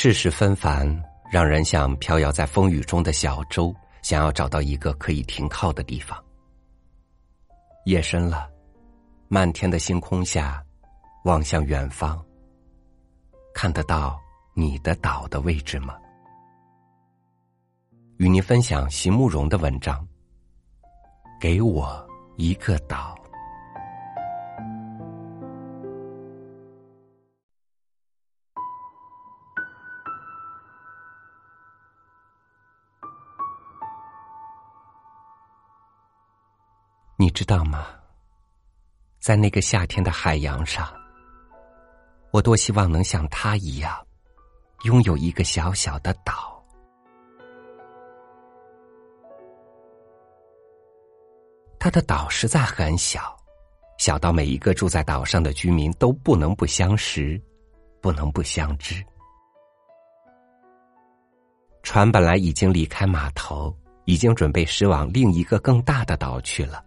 世事纷繁，让人像飘摇在风雨中的小舟，想要找到一个可以停靠的地方。夜深了，漫天的星空下，望向远方，看得到你的岛的位置吗？与您分享席慕容的文章。给我一个岛。你知道吗？在那个夏天的海洋上，我多希望能像他一样，拥有一个小小的岛。他的岛实在很小，小到每一个住在岛上的居民都不能不相识，不能不相知。船本来已经离开码头，已经准备驶往另一个更大的岛去了。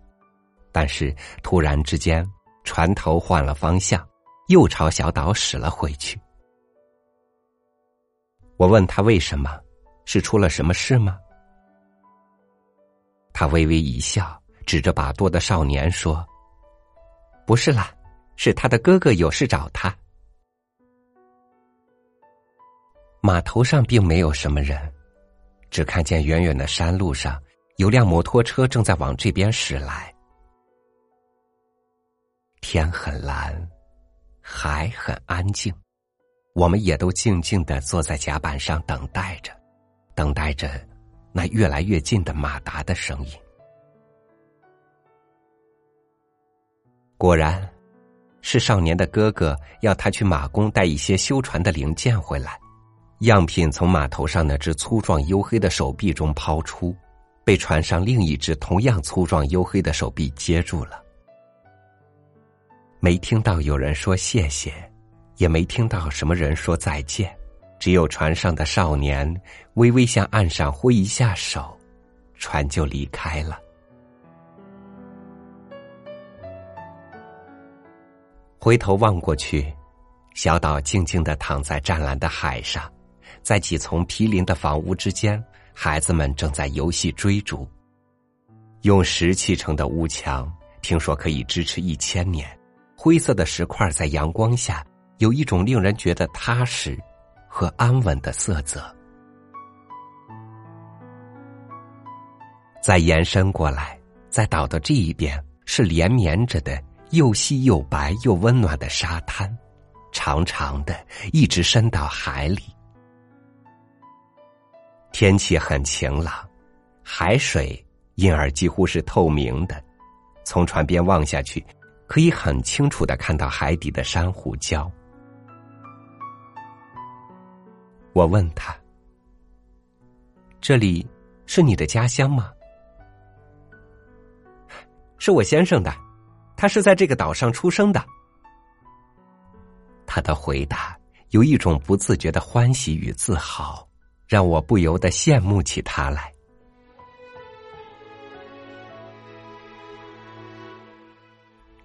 但是突然之间，船头换了方向，又朝小岛驶了回去。我问他为什么，是出了什么事吗？他微微一笑，指着把舵的少年说：“不是啦，是他的哥哥有事找他。”码头上并没有什么人，只看见远远的山路上有辆摩托车正在往这边驶来。天很蓝，海很安静，我们也都静静的坐在甲板上等待着，等待着那越来越近的马达的声音。果然，是少年的哥哥要他去马工带一些修船的零件回来，样品从码头上那只粗壮黝黑的手臂中抛出，被船上另一只同样粗壮黝黑的手臂接住了。没听到有人说谢谢，也没听到什么人说再见，只有船上的少年微微向岸上挥一下手，船就离开了。回头望过去，小岛静静的躺在湛蓝的海上，在几丛毗邻的房屋之间，孩子们正在游戏追逐。用石砌成的屋墙，听说可以支持一千年。灰色的石块在阳光下有一种令人觉得踏实和安稳的色泽。再延伸过来，在岛的这一边是连绵着的又细又白又温暖的沙滩，长长的一直伸到海里。天气很晴朗，海水因而几乎是透明的，从船边望下去。可以很清楚的看到海底的珊瑚礁。我问他：“这里是你的家乡吗？”“是我先生的，他是在这个岛上出生的。”他的回答有一种不自觉的欢喜与自豪，让我不由得羡慕起他来。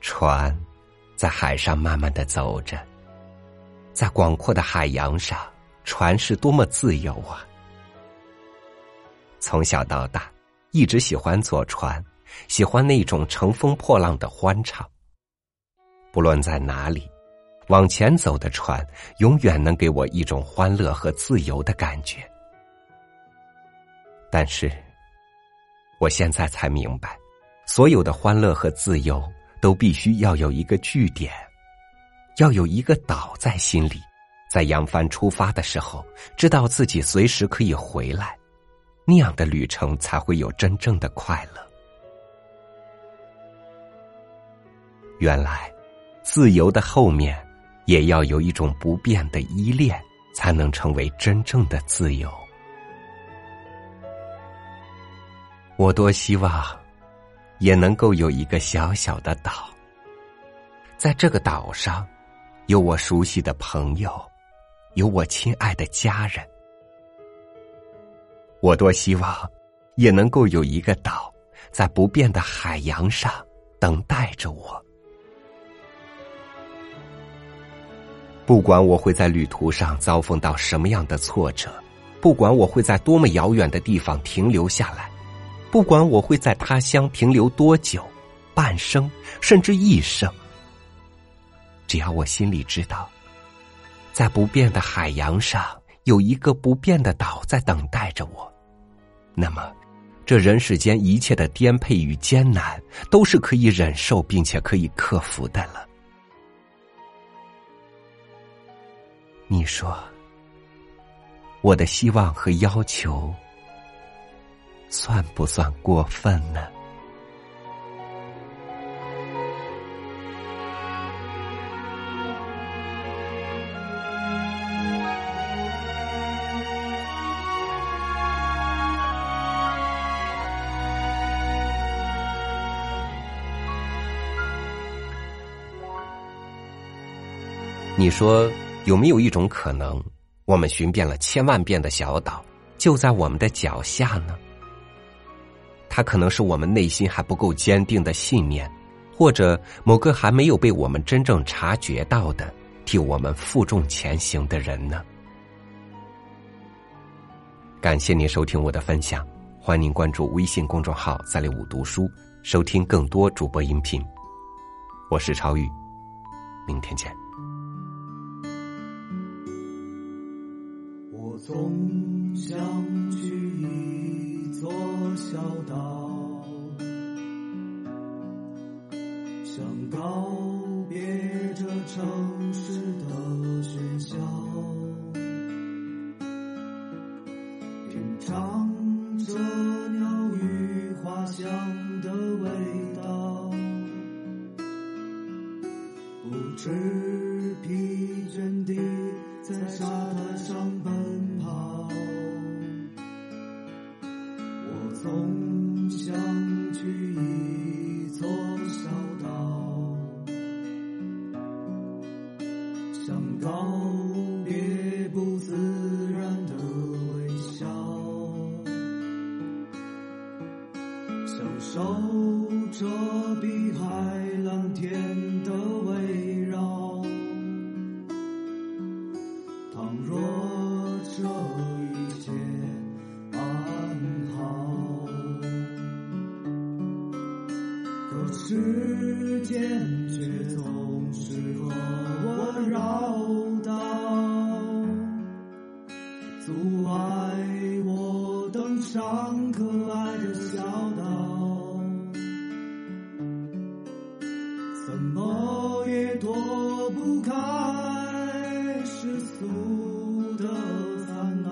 船在海上慢慢的走着，在广阔的海洋上，船是多么自由啊！从小到大，一直喜欢坐船，喜欢那种乘风破浪的欢畅。不论在哪里，往前走的船，永远能给我一种欢乐和自由的感觉。但是，我现在才明白，所有的欢乐和自由。都必须要有一个据点，要有一个岛在心里，在扬帆出发的时候，知道自己随时可以回来，那样的旅程才会有真正的快乐。原来，自由的后面，也要有一种不变的依恋，才能成为真正的自由。我多希望。也能够有一个小小的岛，在这个岛上，有我熟悉的朋友，有我亲爱的家人。我多希望，也能够有一个岛，在不变的海洋上等待着我。不管我会在旅途上遭逢到什么样的挫折，不管我会在多么遥远的地方停留下来，不管我会在他乡停留多久，半生甚至一生，只要我心里知道，在不变的海洋上有一个不变的岛在等待着我，那么，这人世间一切的颠沛与艰难都是可以忍受并且可以克服的了。你说，我的希望和要求算不算过分呢？你说。有没有一种可能，我们寻遍了千万遍的小岛，就在我们的脚下呢？它可能是我们内心还不够坚定的信念，或者某个还没有被我们真正察觉到的，替我们负重前行的人呢？感谢您收听我的分享，欢迎您关注微信公众号“三六五读书”，收听更多主播音频。我是超宇，明天见。我总想去一一座小岛，想告别这城市的喧嚣，品尝着鸟语花香的味道，不知疲倦地在沙滩上奔跑。总想去一座小岛，想告别不自然的微笑，享受着碧海蓝天的围绕。时间却总是和我绕道，阻碍我登上可爱的小岛，怎么也躲不开世俗的。烦恼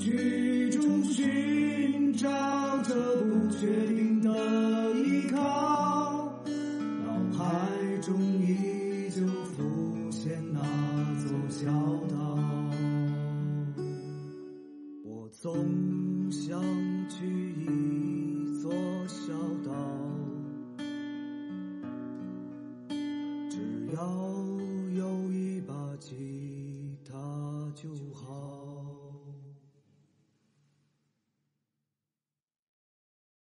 剧中寻找着不确定